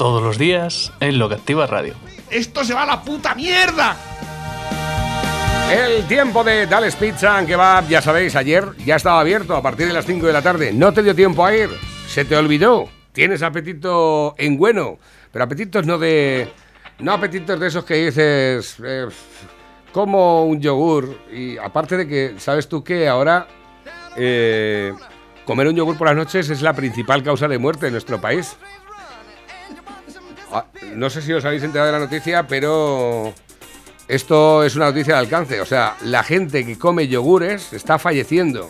Todos los días en Lo que Activa Radio. ¡Esto se va a la puta mierda! El tiempo de Dales Pizza que va, ya sabéis, ayer ya estaba abierto a partir de las 5 de la tarde. No te dio tiempo a ir, se te olvidó. Tienes apetito en bueno, pero apetitos no de. No apetitos de esos que dices. eh, como un yogur. Y aparte de que, ¿sabes tú que ahora. eh, comer un yogur por las noches es la principal causa de muerte en nuestro país? Ah, no sé si os habéis enterado de la noticia, pero esto es una noticia de alcance. O sea, la gente que come yogures está falleciendo.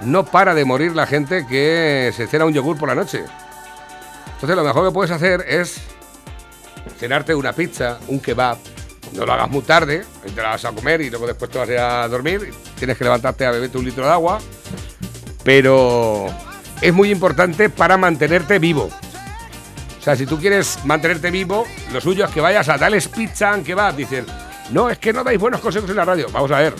No para de morir la gente que se cena un yogur por la noche. Entonces lo mejor que puedes hacer es cenarte una pizza, un kebab. No lo hagas muy tarde, te la vas a comer y luego después te vas a ir a dormir. Tienes que levantarte a beberte un litro de agua. Pero es muy importante para mantenerte vivo. O sea, si tú quieres mantenerte vivo, lo suyo es que vayas a Dales Pizza and Kebab. Dicen, no, es que no dais buenos consejos en la radio. Vamos a ver.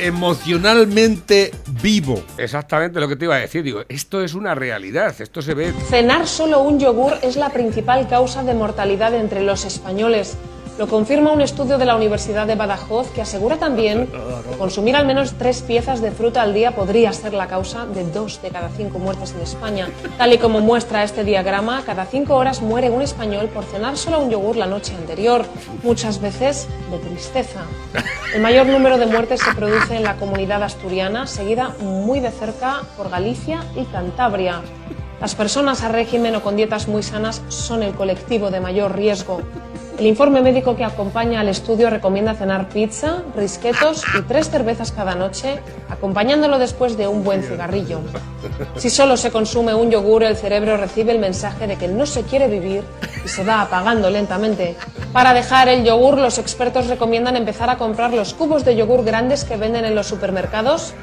Emocionalmente vivo. Exactamente lo que te iba a decir. Digo, esto es una realidad. Esto se ve. Cenar solo un yogur es la principal causa de mortalidad entre los españoles. Lo confirma un estudio de la Universidad de Badajoz que asegura también que consumir al menos tres piezas de fruta al día podría ser la causa de dos de cada cinco muertes en España. Tal y como muestra este diagrama, cada cinco horas muere un español por cenar solo un yogur la noche anterior, muchas veces de tristeza. El mayor número de muertes se produce en la comunidad asturiana, seguida muy de cerca por Galicia y Cantabria. Las personas a régimen o con dietas muy sanas son el colectivo de mayor riesgo. El informe médico que acompaña al estudio recomienda cenar pizza, risquetos y tres cervezas cada noche, acompañándolo después de un buen cigarrillo. Si solo se consume un yogur, el cerebro recibe el mensaje de que no se quiere vivir y se va apagando lentamente. Para dejar el yogur, los expertos recomiendan empezar a comprar los cubos de yogur grandes que venden en los supermercados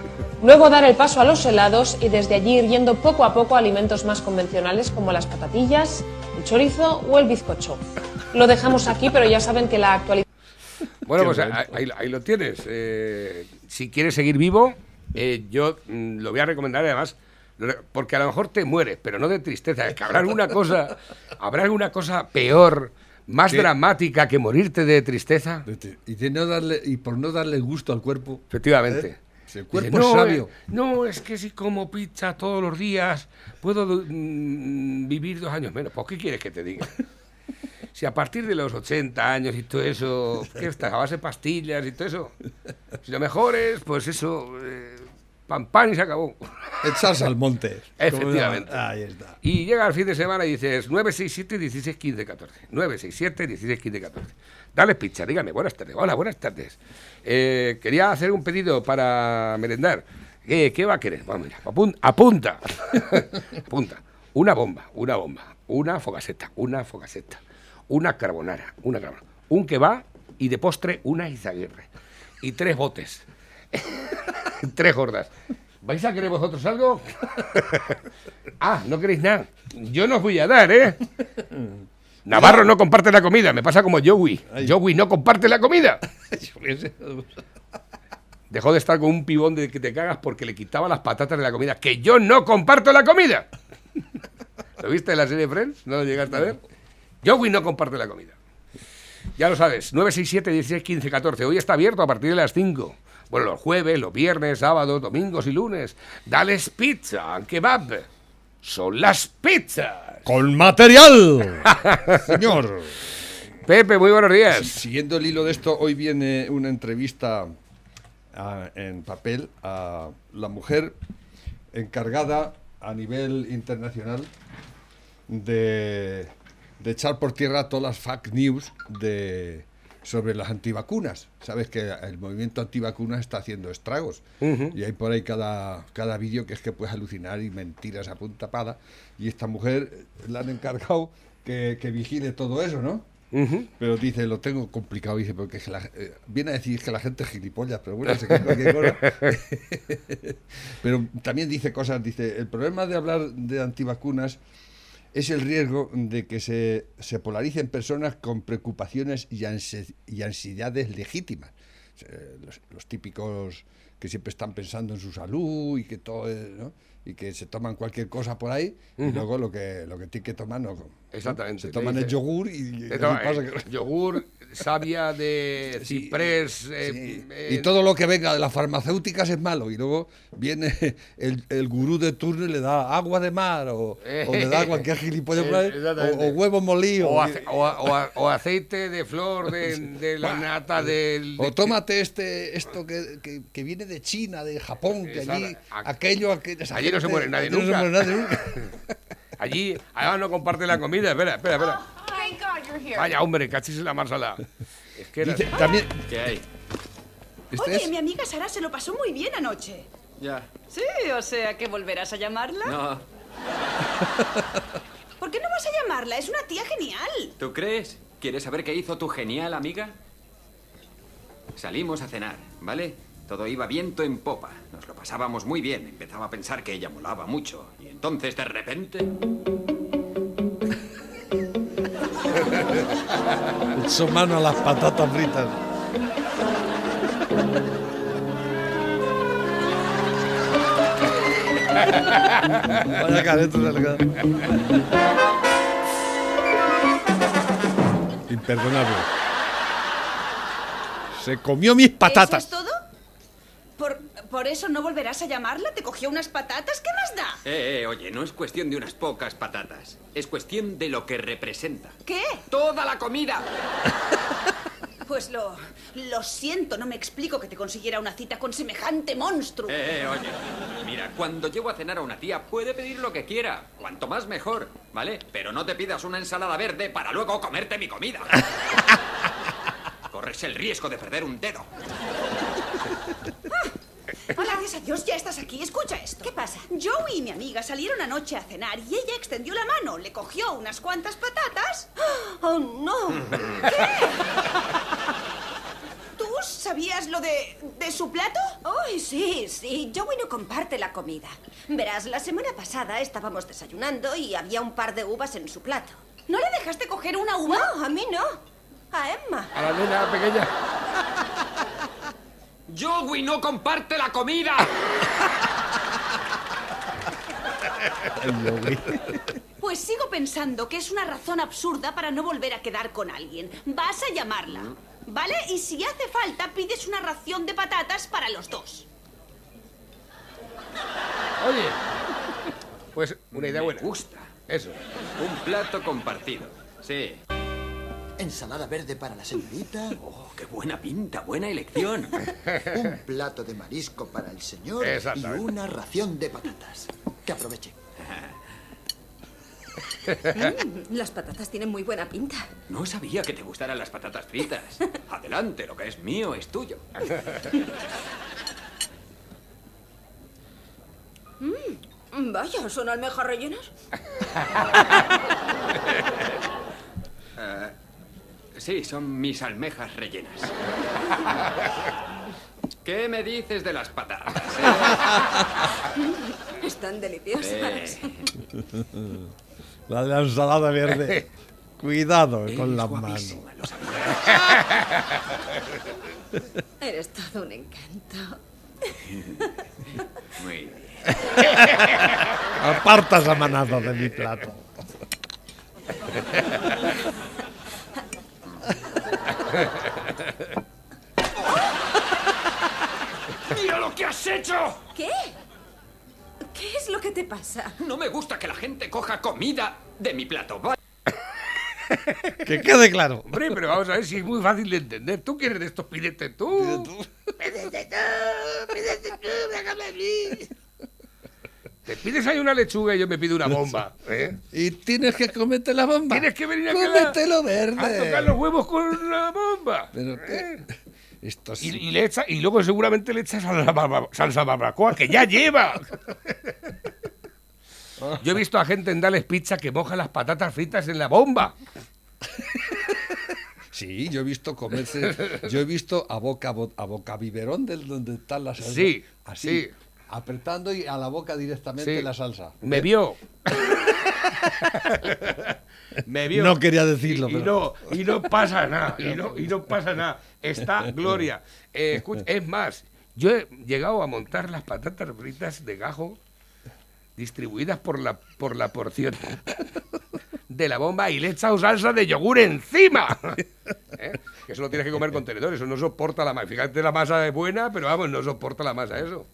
Luego dar el paso a los helados y desde allí ir yendo poco a poco a alimentos más convencionales como las patatillas, el chorizo o el bizcocho. Lo dejamos aquí, pero ya saben que la actualidad... Bueno, pues ahí, ahí- lo tienes. Eh, si quieres seguir vivo, eh, yo mm, lo voy a recomendar además, porque a lo mejor te mueres, pero no de tristeza. Es que habrá alguna cosa, habrá alguna cosa peor, más Sí. dramática que morirte de tristeza. Y, de no darle, y por no darle gusto al cuerpo. Efectivamente. ¿eh? Si el cuerpo Dice, es no, sabio. eh, no, es que si como pizza todos los días puedo mm, vivir dos años menos. ¿Por qué quieres que te diga? Si a partir de los 80 años y todo eso, ¿qué estás? A base de pastillas y todo eso. Si lo mejor es, pues eso, eh, pan pan y se acabó. Echarse al monte. Efectivamente. Ahí está. Y llega el fin de semana y dices 967 16 15 14. 967 16 15 14. Dale pizza, dígame, buenas tardes. Hola, buenas tardes. Eh, quería hacer un pedido para merendar. ¿Qué, qué va a querer? Vamos, mira, apun- apunta. apunta. Una bomba, una bomba. Una fogaseta, una fogaseta. Una carbonara, una carbonara. Un que va y de postre una izaguirre. Y tres botes. tres gordas. ¿Vais a querer vosotros algo? ah, no queréis nada. Yo no os voy a dar, ¿eh? Navarro no comparte la comida, me pasa como Joey. Joey no comparte la comida. Dejó de estar con un pibón de que te cagas porque le quitaba las patatas de la comida. Que yo no comparto la comida. ¿Lo viste en la serie Friends? ¿No lo llegaste a ver? Joey no comparte la comida. Ya lo sabes, 967 16 15 14. Hoy está abierto a partir de las 5. Bueno, los jueves, los viernes, sábados, domingos y lunes. Dales pizza, kebab. Son las pizzas. ¡Con material! Señor. Pepe, muy buenos días. Si- Siguiendo el hilo de esto, hoy viene una entrevista a- en papel a la mujer encargada a nivel internacional de, de echar por tierra todas las fake news de, sobre las antivacunas. Sabes que el movimiento antivacunas está haciendo estragos. Y hay por ahí cada, cada vídeo que es que puedes alucinar y mentiras a punta pala. Y esta mujer la han encargado que, que vigile todo eso, ¿no? Pero dice, lo tengo complicado, dice, porque la- eh, viene a decir que la gente es gilipollas, pero bueno, se cualquier cosa. pero también dice cosas, dice, el problema de hablar de antivacunas es el riesgo de que se, se polaricen personas con preocupaciones y, ansi- y ansiedades legítimas. Eh, Los, los típicos que siempre están pensando en su salud y que todo, es, ¿no? Y que se toman cualquier cosa por ahí y luego lo que lo que tienen que tomar no. Exactamente, Se toman el dice- yogur y, y pasa eh, que- yogur, savia de Sí, ciprés. eh, Sí, eh, y todo lo que venga de las farmacéuticas es malo. Y luego viene el, el gurú de turno y le da agua de mar o, o le da cualquier gilipollas Eh, o, o huevos molidos. O, ace- o o o aceite de flor de, de la nata del. o de- tómate este esto que, que- que viene de China, de Japón, que allí aquello, aquello no se muere nadie allí no se nunca. muere nadie nunca. Allí, además no comparte la comida. Espera, espera, espera. Thank God you're here. Vaya, hombre, cachis en la marsala. Es que era. Dice, también, ¿Qué hay? este Oye, es- mi amiga Sara se lo pasó muy bien anoche. Ya. Sí, o sea que volverás a llamarla. No. ¿Por qué no vas a llamarla? Es una tía genial. ¿Tú crees? ¿Quieres saber qué hizo tu genial amiga? Salimos a cenar, ¿vale? Todo iba viento en popa. Nos lo pasábamos muy bien. Empezaba a pensar que ella molaba mucho. Y entonces, de repente... su mano a las patatas fritas. Vaya careto. Imperdonable. Se comió mis patatas. ¿Por, ¿Por eso no volverás a llamarla? ¿Te cogió unas patatas? ¿Qué más da? Eh, eh, oye, no es cuestión de unas pocas patatas. Es cuestión de lo que representa. ¿Qué? ¡Toda la comida! Pues lo... Lo siento, no me explico que te consiguiera una cita con semejante monstruo. Eh, eh, oye. Mira, cuando llevo a cenar a una tía, puede pedir lo que quiera. Cuanto más mejor, ¿vale? Pero no te pidas una ensalada verde para luego comerte mi comida. Corres el riesgo de perder un dedo. Gracias a Dios ya estás aquí. Escucha esto. ¿Qué pasa? Joey y mi amiga salieron anoche a cenar y ella extendió la mano, le cogió unas cuantas patatas. ¡Oh, no! ¿Qué? ¿Tú sabías lo de, de su plato? ¡Ay, sí, sí! Joey no comparte la comida. Verás, la semana pasada estábamos desayunando y había un par de uvas en su plato. ¿No le dejaste coger una uva? No, a mí no. A Emma. A la nena pequeña. Joey no comparte la comida. Pues sigo pensando que es una razón absurda para no volver a quedar con alguien. Vas a llamarla, ¿vale? Y si hace falta, pides una ración de patatas para los dos. Oye. Pues una idea Me buena. gusta. Eso. Un plato compartido. Sí. Ensalada verde para la señorita. Qué buena pinta, buena elección. Un plato de marisco para el señor. Y una ración de patatas. Que aproveche. Las patatas tienen muy buena pinta. No sabía que te gustaran las patatas fritas. Adelante, lo que es mío es tuyo. Vaya, ¿son almejas rellenas? Sí, son mis almejas rellenas. ¿Qué me dices de las patatas? eh? Están deliciosas. Eh, La de la ensalada verde. Cuidado eres con las manos. Eres todo un encanto. Muy bien. Apartas a manazo de mi plato. ¡Mira lo que has hecho! ¿Qué? ¿Qué es lo que te pasa? No me gusta que la gente coja comida de mi plato. ¿vale? Que quede claro. Hombre, pero vamos a ver si es muy fácil de entender. ¿Tú quieres de estos? Pídete tú. Pídete tú. Pídete tú. Déjame a mí. Te pides ahí una lechuga y yo me pido una bomba. ¿eh? Y tienes que comerte la bomba. Tienes que venir a Cómetelo verde. A tocar los huevos con la bomba. Pero qué- ¿eh? Esto Y, sí. y le echa, y luego seguramente le echas salsa, barba- salsa barbacoa, que ya lleva. Yo he visto a gente en Dales Pizza que moja las patatas fritas en la bomba. Sí, yo he visto comerse, yo he visto a boca bo- a boca biberón del donde está la salsa. Sí, así, sí. Apretando y a la boca directamente Sí. la salsa. Me vio. Me vio. No quería decirlo, Y, y pero- no, y no pasa nada. Y no, y no pasa nada. Está Gloria. Eh, escucha, es más, yo he llegado a montar las patatas fritas de gajo distribuidas por la, por la porción de la bomba y le he echado salsa de yogur encima. ¿Eh? Que eso lo tienes que comer con tenedor, eso no soporta la masa. Fíjate, la masa es buena, pero vamos, no soporta la masa eso.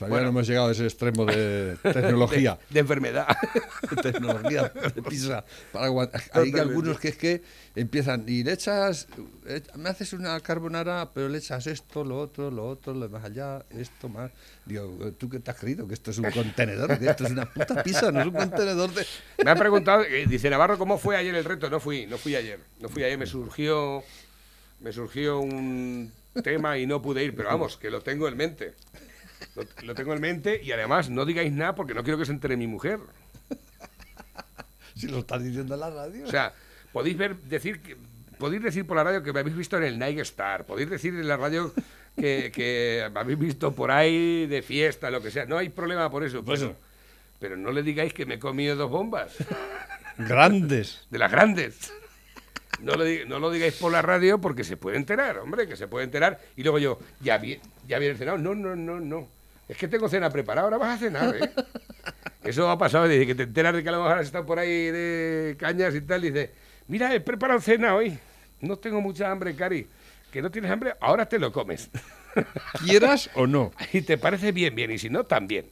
Todavía Bueno. no hemos llegado a ese extremo de tecnología. De, de enfermedad. tecnología de pizza. Para Hay algunos que es que empiezan y le echas, eh, me haces una carbonara, pero le echas esto, lo otro, lo otro, lo más allá, esto más. Digo, ¿tú qué te has creído? Que esto es un contenedor, que esto es una puta pizza, no es un contenedor de... Me han preguntado, eh, dice Navarro, ¿cómo fue ayer el reto? No fui, no fui ayer. No fui ayer, me surgió, me surgió un tema y no pude ir, pero vamos, que lo tengo en mente. Lo, lo tengo en mente y además no digáis nada porque no quiero que se entere mi mujer. Si lo estás diciendo en la radio. O sea, podéis ver, decir que, podéis decir por la radio que me habéis visto en el Night Star, podéis decir en la radio que, que me habéis visto por ahí de fiesta, lo que sea. No hay problema por eso. Pues pero, pero no le digáis que me he comido dos bombas. Grandes. de las grandes. No lo, no lo digáis por la radio porque se puede enterar, hombre, que se puede enterar. Y luego yo, ya, vi, ya viene cenado. No, no, no, no. Es que tengo cena preparada, ahora vas a cenar, ¿eh? Eso ha pasado, desde que te enteras de que a lo mejor has estado por ahí de cañas y tal, dice, mira, he preparado cena hoy. No tengo mucha hambre, Cari. Que no tienes hambre, ahora te lo comes. ¿Quieras o no? Y te parece bien, bien, y si no, también.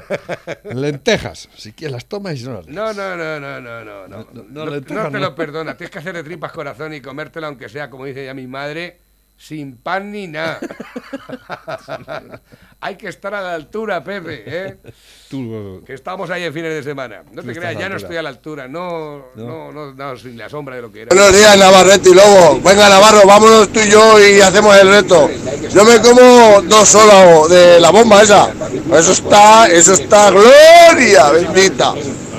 Lentejas, si quieres las tomas y no las No, no, no, no, no, no, no. No, no, No, lentejas no te lo perdona. Tienes que hacer de tripas corazón y comértelo, aunque sea, como dice ya mi madre, sin pan ni nada. Hay que estar a la altura, Pepe, ¿eh? Tú, Que estamos ahí en fines de semana. No te creas, ya no estoy a la altura. No, no, no, no, sin la sombra de lo que era. Buenos días, Navarrete y Lobo. Venga, Navarro, vámonos tú y yo y hacemos el reto. Yo me como dos solo de la bomba esa. Eso está, eso está gloria, bendita.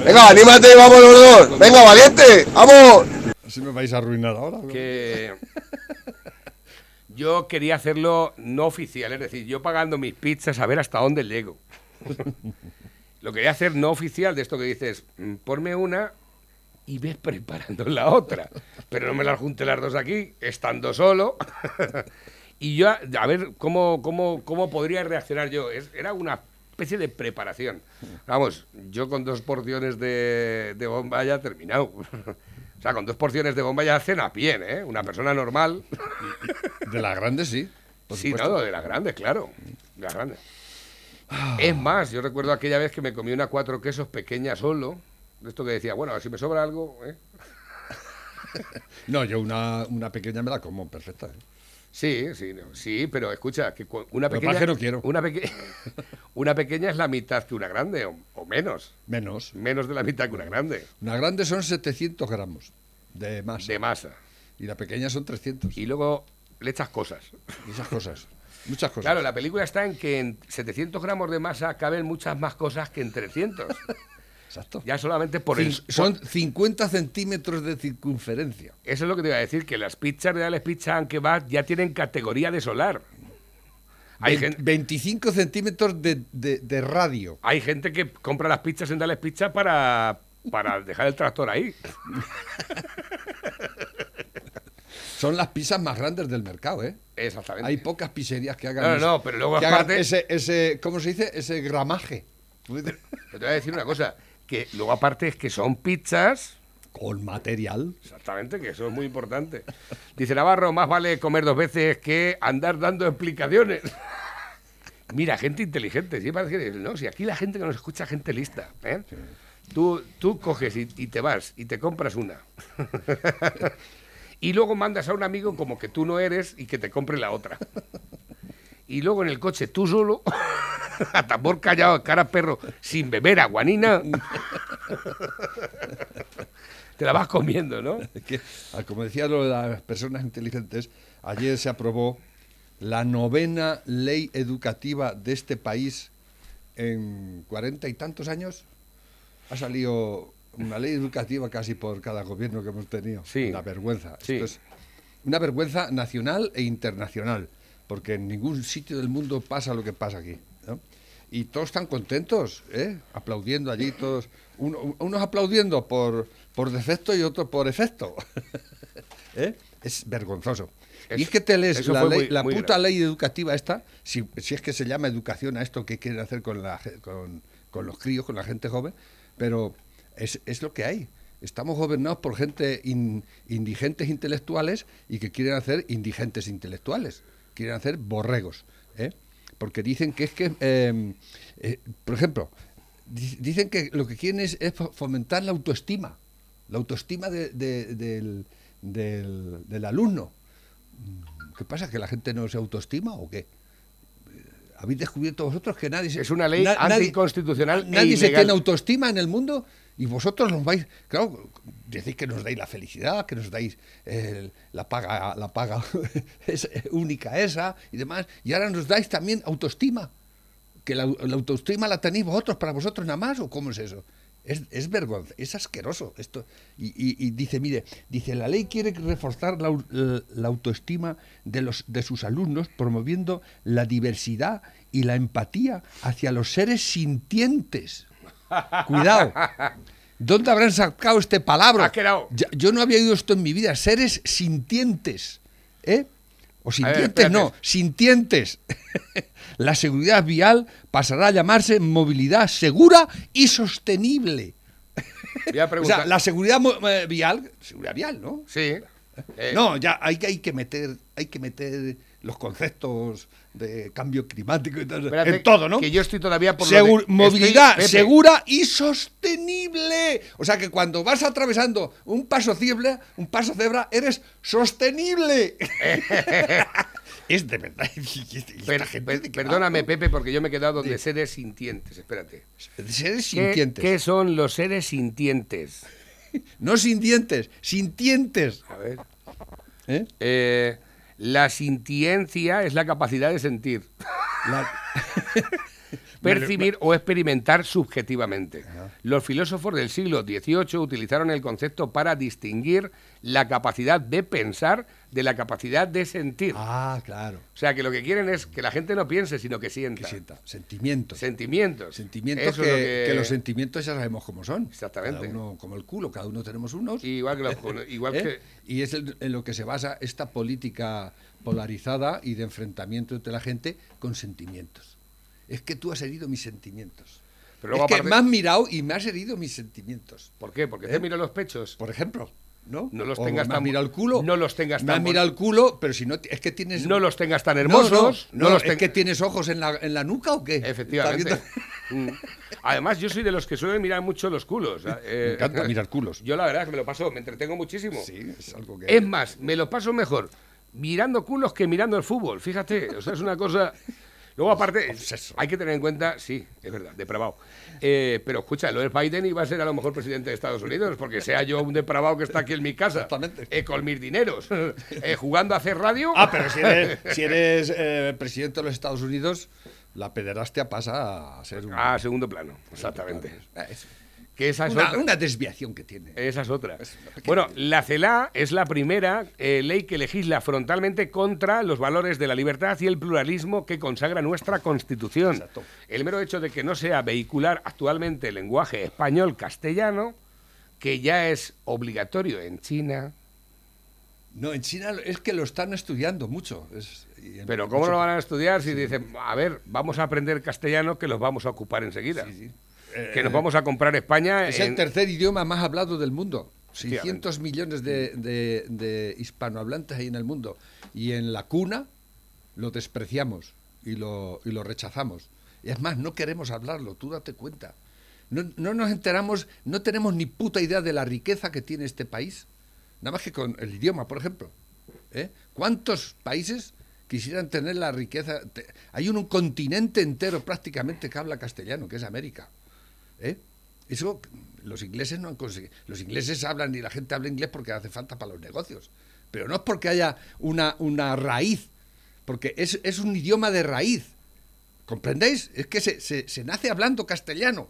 Venga, anímate y vamos los dos. Venga, valiente, vamos. Así me vais a arruinar ahora. ¿no? que yo quería hacerlo no oficial, es decir, yo pagando mis pizzas a ver hasta dónde llego. Lo quería hacer no oficial, de esto que dices, mm, ponme una y ves preparando la otra. Pero no me las junte las dos aquí, estando solo. y yo, a, a ver cómo, cómo, cómo podría reaccionar yo. Es- era una especie de preparación. Vamos, yo con dos porciones de, de bomba ya terminado. o sea, con dos porciones de bomba ya cena bien, ¿eh? Una persona normal. De las grandes, sí. por sí, supuesto. no, de las grandes, claro. De las grandes. Es más, yo recuerdo aquella vez que me comí una cuatro quesos pequeña solo. De esto que decía, bueno, a ver si me sobra algo, ¿eh? No, yo una, una pequeña me la como perfecta. ¿eh? Sí, sí, no, sí, pero escucha, que cu- una Lo pequeña. que no quiero. Una, peque- una pequeña es la mitad que una grande, o, o menos. Menos. Menos de la mitad que una grande. Una grande son 700 gramos de masa. De masa. Y la pequeña son 300. Y luego le echas cosas. Muchas cosas. Muchas cosas. Claro, la película está en que en 700 gramos de masa caben muchas más cosas que en 300. Exacto. Ya solamente por el. Cin- son 50 centímetros de circunferencia. Eso es lo que te iba a decir, que las pizzas de Alex Pizza and Kebab ya tienen categoría de solar. Hay, Vein- gen- 25 centímetros de, de- de radio. hay gente que compra las pizzas en Dales Pizza para, para dejar el tractor ahí. Son las pizzas más grandes del mercado, ¿eh? Exactamente. Hay pocas pizzerías que hagan, No, no, no, pero luego que hagan aparte- ese, ese, ¿cómo se dice? Ese gramaje. Pero te voy a decir una cosa, que luego aparte es que son pizzas... Con material. Exactamente, que eso es muy importante. Dice Navarro, más vale comer dos veces que andar dando explicaciones. Mira, gente inteligente, sí, parece que no, si aquí la gente que nos escucha es gente lista, ¿eh? Tú, tú coges y, y te vas y te compras una. y luego mandas a un amigo como que tú no eres y que te compre la otra. Y luego en el coche tú solo, a tambor callado, cara perro, sin beber aguanina, te la vas comiendo, ¿no? Ah, como decía lo de las personas inteligentes, ayer se aprobó la novena ley educativa de este país en cuarenta y tantos años. ha salido una ley educativa casi por cada gobierno que hemos tenido. Sí. Una vergüenza. Sí. Esto es una vergüenza nacional e internacional, porque en ningún sitio del mundo pasa lo que pasa aquí. ¿no? Y todos están contentos, ¿eh? aplaudiendo allí, todos. Uno- unos aplaudiendo por, por defecto y otros por efecto. ¿Eh? Es vergonzoso. y es que te lees la, fue ley- muy- la muy puta grave. ley educativa esta, si, si es que se llama educación a esto que quieren hacer con, la, con, con los críos, con la gente joven, pero es, es lo que hay. Estamos gobernados por gente in- indigentes intelectuales y que quieren hacer indigentes intelectuales, quieren hacer borregos. ¿eh? Porque dicen que es que, eh, eh, por ejemplo, di- dicen que lo que quieren es, es fo- fomentar la autoestima, la autoestima de- de- del, del- del alumno. ¿Qué pasa? ¿Que la gente no se autoestima o qué? ¿Habéis descubierto vosotros que nadie se- Es una ley na- nadie- anticonstitucional e Nadie se tiene autoestima en el mundo y vosotros nos vais, claro, decís que nos dais la felicidad, que nos dais eh, la paga, la paga es única esa y demás, y ahora nos dais también autoestima. ¿Que la, autoestima la tenéis vosotros para vosotros nada más o cómo es eso? Es, es vergonzoso, es asqueroso esto. Y, dice, mire, dice, la ley quiere reforzar la- la autoestima de, los, de sus alumnos promoviendo la diversidad y la empatía hacia los seres sintientes. Cuidado. ¿Dónde habrán sacado este palabra? Ya- yo no había oído esto en mi vida. Seres sintientes. ¿Eh? O sintientes, espérate. no, sintientes. La seguridad vial pasará a llamarse movilidad segura y sostenible. Voy a O preguntar. sea, la seguridad eh, vial, seguridad vial, ¿no? Sí. Eh, No, ya hay que meter, hay que meter los conceptos de cambio climático y tal, espérate, en todo, ¿no? Que yo estoy todavía por lo de- movilidad estoy- segura y sostenible. O sea que cuando vas atravesando un paso cebra, un paso cebra, eres sostenible. es de verdad. Esta per- gente qué perdóname, Pepe, porque yo me he quedado donde seres sintientes. Espérate. Seres ¿Qué, sintientes. qué son los seres sintientes? No sintientes, sintientes. A ver. ¿Eh? Eh, la sintiencia es la capacidad de sentir, La- percibir o experimentar subjetivamente. Los filósofos del siglo XVIII utilizaron el concepto para distinguir la capacidad de pensar de la capacidad de sentir. Ah, claro. O sea, que lo que quieren es que la gente no piense, sino que sienta. Que sienta. Sentimientos. Sentimientos. Sentimientos Eso que, es lo que- que los sentimientos ya sabemos cómo son. Exactamente. Cada uno como el culo, cada uno tenemos unos. Igual que los- igual ¿Eh? que- Y es el- en lo que se basa esta política polarizada y de enfrentamiento entre la gente con sentimientos. Es que tú has herido mis sentimientos. Pero luego es que aparte- me has mirado y me has herido mis sentimientos. ¿Por qué? Porque ¿Eh? te miro los pechos. Por ejemplo, ¿no? No los O tengas tan- mirado el culo. no los tengas tan mirado el culo, pero si no, es que tienes... No los tengas tan hermosos. No, no, los es que tienes ojos en la, en la nuca o qué. Efectivamente. Mm. Además, yo soy de los que suelen mirar mucho los culos. eh, Me encanta mirar culos. Yo la verdad es que me lo paso, me entretengo muchísimo. Sí, es algo que... Es más, me lo paso mejor mirando culos que mirando el fútbol. Fíjate, o sea, es una cosa. Luego, aparte, Obseso. hay que tener en cuenta, sí, es verdad, depravado. Eh, pero escucha, lo es Biden y va a ser a lo mejor presidente de Estados Unidos, porque sea yo un depravado que está aquí en mi casa, Exactamente. eh, con mis dineros, eh, jugando a hacer radio. Ah, pero si eres, si eres eh, presidente de los Estados Unidos, la pederastia pasa a ser un... Ah, segundo plano, exactamente. Que esa es una, otra. una desviación que tiene. Esa es otra. Es Bueno, la CELA es la primera eh, ley que legisla frontalmente contra los valores de la libertad y el pluralismo que consagra nuestra Constitución. Exacto. El mero hecho de que no sea vehicular actualmente el lenguaje español-castellano, que ya es obligatorio en China. No, en China es que lo están estudiando mucho. es- Pero ¿cómo mucho- lo van a estudiar si dicen, a ver, vamos a aprender castellano que los vamos a ocupar enseguida? Sí, sí. Que nos vamos a comprar España Es en- el tercer idioma más hablado del mundo. Efectivamente. 600 millones de, de- de hispanohablantes hay en el mundo. Y en la cuna lo despreciamos y lo, y lo rechazamos. Y es más, no queremos hablarlo, tú date cuenta. No, no nos enteramos, no tenemos ni puta idea de la riqueza que tiene este país. Nada más que con el idioma, por ejemplo. ¿Eh? ¿Cuántos países quisieran tener la riqueza? Hay un, un continente entero prácticamente que habla castellano, que es América. ¿Eh? Eso los ingleses no han conseguido. Los ingleses hablan y la gente habla inglés porque hace falta para los negocios. Pero no es porque haya una, una raíz, porque es, es un idioma de raíz. ¿Comprendéis? Es que se, se- se nace hablando castellano.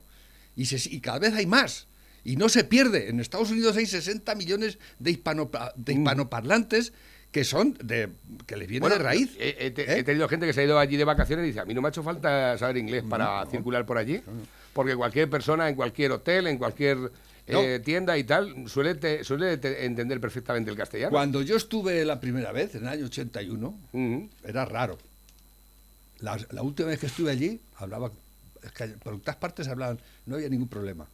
Y, se- y cada vez hay más. Y no se pierde. En Estados Unidos hay 60 millones de, hispano, de hispanoparlantes que son de que les viene Bueno, de raíz. He, he te- ¿Eh? he tenido gente que se ha ido allí de vacaciones y dice, a mí no me ha hecho falta saber inglés para circular por allí, porque cualquier persona en cualquier hotel, en cualquier eh, tienda y tal, suele, te- suele te- entender perfectamente el castellano. Cuando yo estuve la primera vez, en el año 81, Ujú. era raro. La, la última vez que estuve allí, hablaba, es que por todas partes hablaban, no había ningún problema.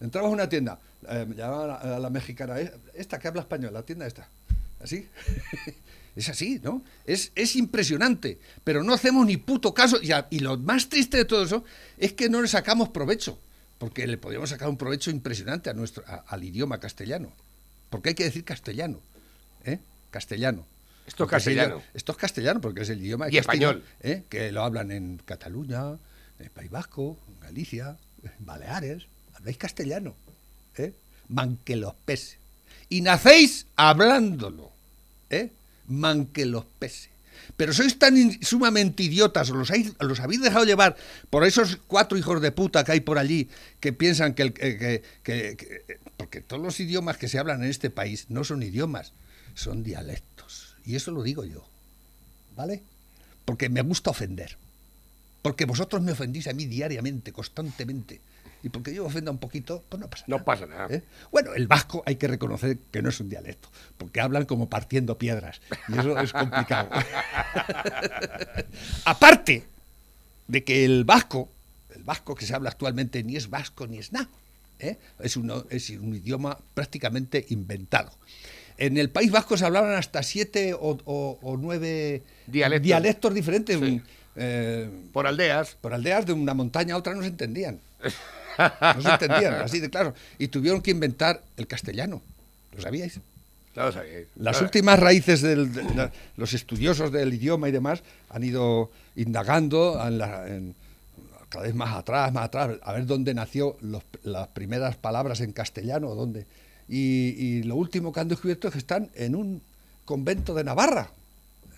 Entrabas a una tienda, eh, me llamaban a, la- a la mexicana, "Eh, esta que habla español, la tienda esta. ¿Así? es así, ¿no? Es, es impresionante, pero no hacemos ni puto caso. Y, a- y lo más triste de todo eso es que no le sacamos provecho, porque le podríamos sacar un provecho impresionante a nuestro, a- al idioma castellano. Porque hay que decir castellano, ¿eh? Castellano. Esto es Porque es castellano. esto es castellano porque es el idioma Y español. ¿eh? que lo hablan en Cataluña, en País Vasco, en Galicia, en Baleares. Habláis castellano. ¿eh? Man que los pese. Y nacéis hablándolo. ¿eh? Man que los pese. Pero sois tan sumamente idiotas, os los, los habéis dejado llevar por esos cuatro hijos de puta que hay por allí que piensan que- que- Porque todos los idiomas que se hablan en este país no son idiomas, son dialectos. Y eso lo digo yo. ¿Vale? Porque me gusta ofender. Porque vosotros me ofendís a mí diariamente, constantemente. Y porque yo ofenda un poquito, pues no pasa nada. No pasa nada. ¿eh? Bueno, el vasco hay que reconocer que no es un dialecto, porque hablan como partiendo piedras. Y eso es complicado. Aparte de que el vasco, el vasco que se habla actualmente ni es vasco ni es nada. ¿eh? Es, uno- es un idioma prácticamente inventado. En el País Vasco se hablaban hasta siete o, o- o nueve Dialectos. diferentes. Eh, por aldeas. Por aldeas de una montaña a otra no se entendían. No se entendían, así de claro. Y tuvieron que inventar el castellano. ¿Lo sabíais? No lo sabíais. Las últimas raíces de los estudiosos del idioma y demás han ido indagando en la- en- cada vez más atrás, más atrás, a ver dónde nació los- las primeras palabras en castellano, dónde. Y, y lo último que han descubierto es que están en un convento de Navarra,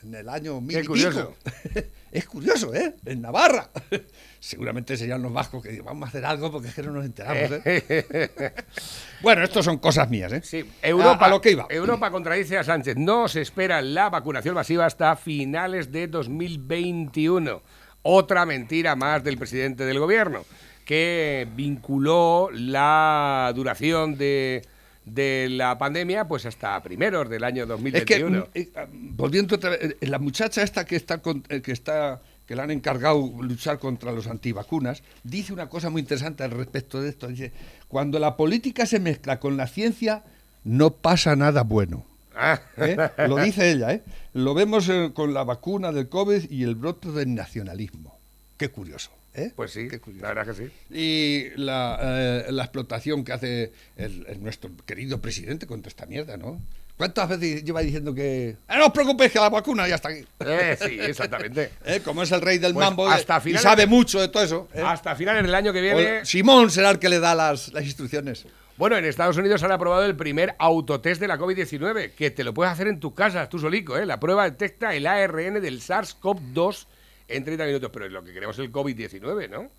en el año mil Qué y curioso. pico. es curioso, ¿eh? En Navarra. Seguramente serían los vascos que digan, vamos a hacer algo porque es que no nos enteramos. ¿eh?". bueno, esto son cosas mías, ¿eh? Sí, Europa, A- a lo que iba. Europa contradice a Sánchez. No se espera la vacunación masiva hasta finales de 2021. Otra mentira más del presidente del gobierno, que vinculó la duración de, de la pandemia pues hasta primeros del año Es 2021. que, mm, eh, ah, volviendo eh, la muchacha esta que está, con- eh, que está que le han encargado luchar contra los antivacunas, dice una cosa muy interesante al respecto de esto. Dice, cuando la política se mezcla con la ciencia, no pasa nada bueno. Ah. ¿Eh? Lo dice ella, ¿eh? Lo vemos eh, con la vacuna del COVID y el brote del nacionalismo. Qué curioso, ¿eh? Pues sí, la verdad que sí. Y la, eh, la explotación que hace el- el nuestro querido presidente contra esta mierda, ¿no? ¿Cuántas veces lleva diciendo que... "Ah, no os preocupéis que la vacuna ya está aquí? Eh, sí, exactamente. ¿Eh? Como es el rey del Pues mambo hasta y finales sabe de- mucho de todo eso. ¿eh? Hasta finales del año que viene. Simón será el que le da las, las instrucciones. Bueno, en Estados Unidos han aprobado el primer autotest de la COVID-19, que te lo puedes hacer en tu casa, tú solico, ¿eh? La prueba detecta el ARN del SARS-CoV-2 en 30 minutos, pero es lo que queremos el COVID-19, ¿no?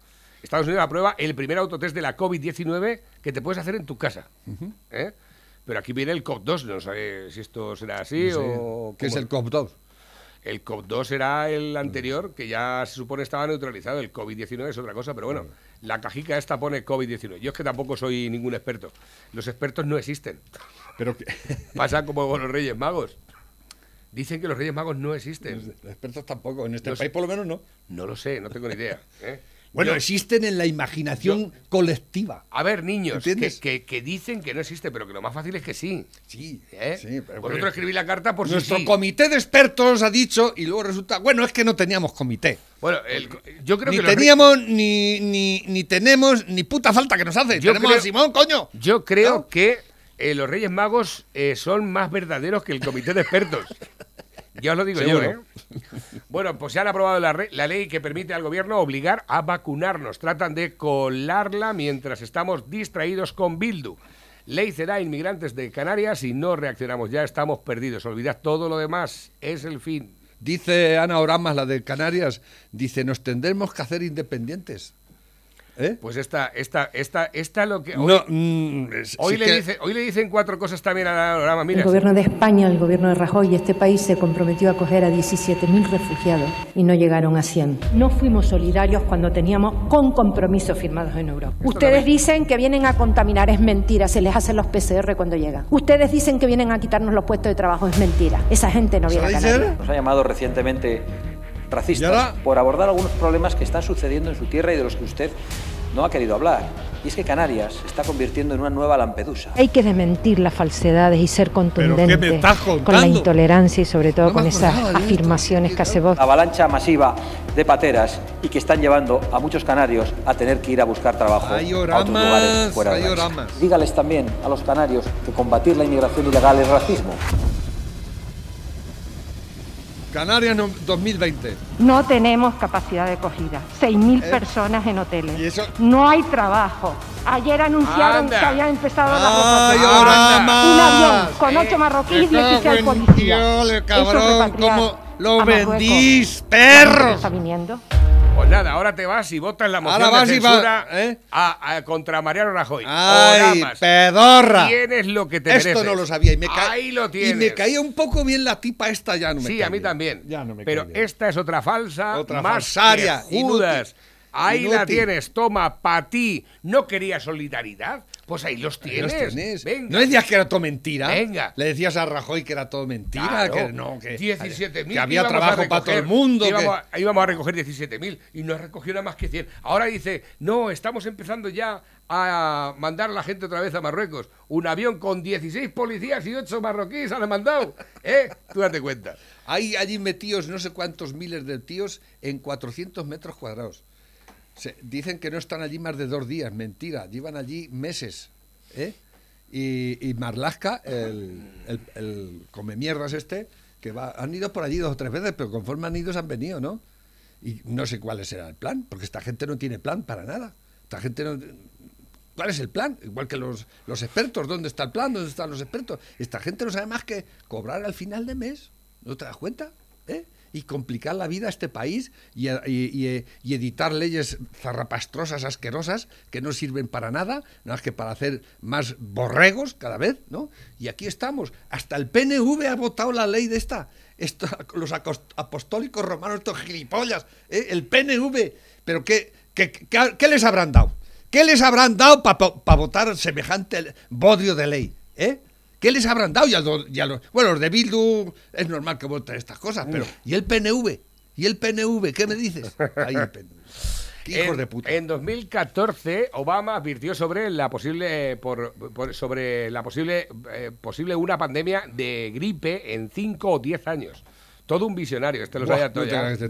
Estados Unidos aprueba el primer autotest de la COVID-19 que te puedes hacer en tu casa, ¿eh? Pero aquí viene el COV-2, no sé si esto será así No sé, o... ¿Qué es el COP2? El COV-2 era el anterior, que ya se supone estaba neutralizado. El COVID-19 es otra cosa, pero bueno, la cajica esta pone COVID-19. Yo es que tampoco soy ningún experto. Los expertos no existen. Pero que- Pasa como con los Reyes Magos. Dicen que los Reyes Magos no existen. Los expertos tampoco, en este país por lo menos no. No lo sé, no tengo ni idea. ¿eh? Bueno, Yo- existen en la imaginación colectiva. A ver, niños, que, ¿Entiendes? que- que dicen que no existe, pero que lo más fácil es que sí. Sí, ¿eh? sí, pero- Vosotros escribís la carta por si Nuestro sí. comité de expertos ha dicho y luego resulta, bueno, es que no teníamos comité. Bueno, el- yo creo ni que Reyes- teníamos, ni, ni, ni tenemos, ni puta falta que nos hace. Yo tenemos creo- a Simón, coño. Yo creo que eh, los Reyes Magos eh, son más verdaderos que el comité de expertos. Ya os lo digo yo, ¿eh? Bueno, pues se han aprobado la, re- la ley que permite al gobierno obligar a vacunarnos. Tratan de colarla mientras estamos distraídos con Bildu. Ley será inmigrantes de Canarias y no reaccionamos. Ya estamos perdidos. Olvidad todo lo demás. Es el fin. Dice Ana Oramas, la de Canarias, dice, nos tendremos que hacer independientes. ¿Eh? Pues esta, esta, esta, esta lo que. Hoy, No, mm, es- hoy sí le que- dice, hoy le dicen cuatro cosas también al programa. El Mira, gobierno de España, el gobierno de Rajoy y este país se comprometió a acoger a 17.000 refugiados y no llegaron a 100. No fuimos solidarios cuando teníamos con compromisos firmados en Europa. Ustedes dicen que vienen a contaminar, es mentira, se les hacen los PCR cuando llegan. Ustedes dicen que vienen a quitarnos los puestos de trabajo, es mentira. Esa gente no viene a Canarias. Nos ha llamado recientemente racistas por abordar algunos problemas que están sucediendo en su tierra y de los que usted no ha querido hablar. Y es que Canarias se está convirtiendo en una nueva Lampedusa. Hay que desmentir las falsedades y ser contundente me estás con la intolerancia y sobre todo No con esas afirmaciones que hace vos. Avalancha masiva de pateras y que están llevando a muchos canarios a tener que ir a buscar trabajo Hay a otros oramas, lugares fuera de oramas. Dígales también a los canarios que combatir la inmigración ilegal es racismo. Canarias no- 2020. No tenemos capacidad de acogida. 6.000 Eh, personas en hoteles. ¿y eso? No hay trabajo. Ayer anunciaron Anda. que habían empezado ¡Ay, las oramas! Un avión con 8 Eh, marroquíes y me cago 16 en policías. Dios, cabrón, cómo lo vendís, que está viniendo. Pues nada, ahora te vas y votas la moción Ahora vas de y va- censura ¿eh? a- a- contra Mariano Rajoy. ¡Ay, Oramas. pedorra! Tienes lo que te Esto mereces. no lo sabía y me, ca- Ahí lo tienes. y me caía un poco bien la tipa esta ya no me Sí, cae a mí bien. también. Ya no me Pero cae bien. esta es otra falsa, Otra más falsaria, Judas. inútil. Ahí la tienes, toma, para ti. ¿No querías solidaridad? Pues ahí los Ahí tienes. los tienes. Venga. ¿No decías que era todo mentira? Venga. Le decías a Rajoy que era todo mentira, Claro, que no, que 17.000 que había íbamos trabajo para todo el mundo. que que- Íbamos, a, íbamos a recoger 17.000 y no recogió nada más que 100. Ahora dice, no, estamos empezando ya a mandar a la gente otra vez a Marruecos. Un avión con 16 policías y 8 marroquíes han mandado. ¿Eh? Tú date cuenta. Hay allí metidos no sé cuántos miles de tíos en 400 metros cuadrados. Se- dicen que no están allí más de dos días, mentira, llevan allí meses. ¿eh? Y, y Marlaska, el, el, el come mierdas este, que va, han ido por allí dos o tres veces, pero conforme han ido se han venido, ¿no? Y no sé cuál será el plan, porque esta gente no tiene plan para nada. Esta gente no... ¿Cuál es el plan? Igual que los, los expertos, ¿dónde está el plan? ¿Dónde están los expertos? Esta gente no sabe más que cobrar al final de mes. ¿No te das cuenta? ¿Eh? Y complicar la vida a este país y, y- y- y editar leyes zarrapastrosas, asquerosas, que no sirven para nada, nada más que para hacer más borregos cada vez, ¿no? Y aquí estamos. Hasta el PNV ha votado la ley de esta. Esto- los apostólicos romanos, estos gilipollas, ¿eh? el PNV. Pero ¿qué, qué, qué- qué les habrán dado? ¿Qué les habrán dado para votar semejante bodrio de ley? ¿Eh? ¿Qué les habrán dado? Y a los, y a los- bueno, los de Bildu es normal que voten estas cosas, pero ¿y el PNV? ¿Y el PNV? ¿Qué me dices? Ahí el PNV. Hijos en, de puta. en 2014, Obama advirtió sobre la posible por, por- sobre la posible eh, posible una pandemia de gripe en 5 o 10 años. Todo un visionario, este lo sabe todo ya. este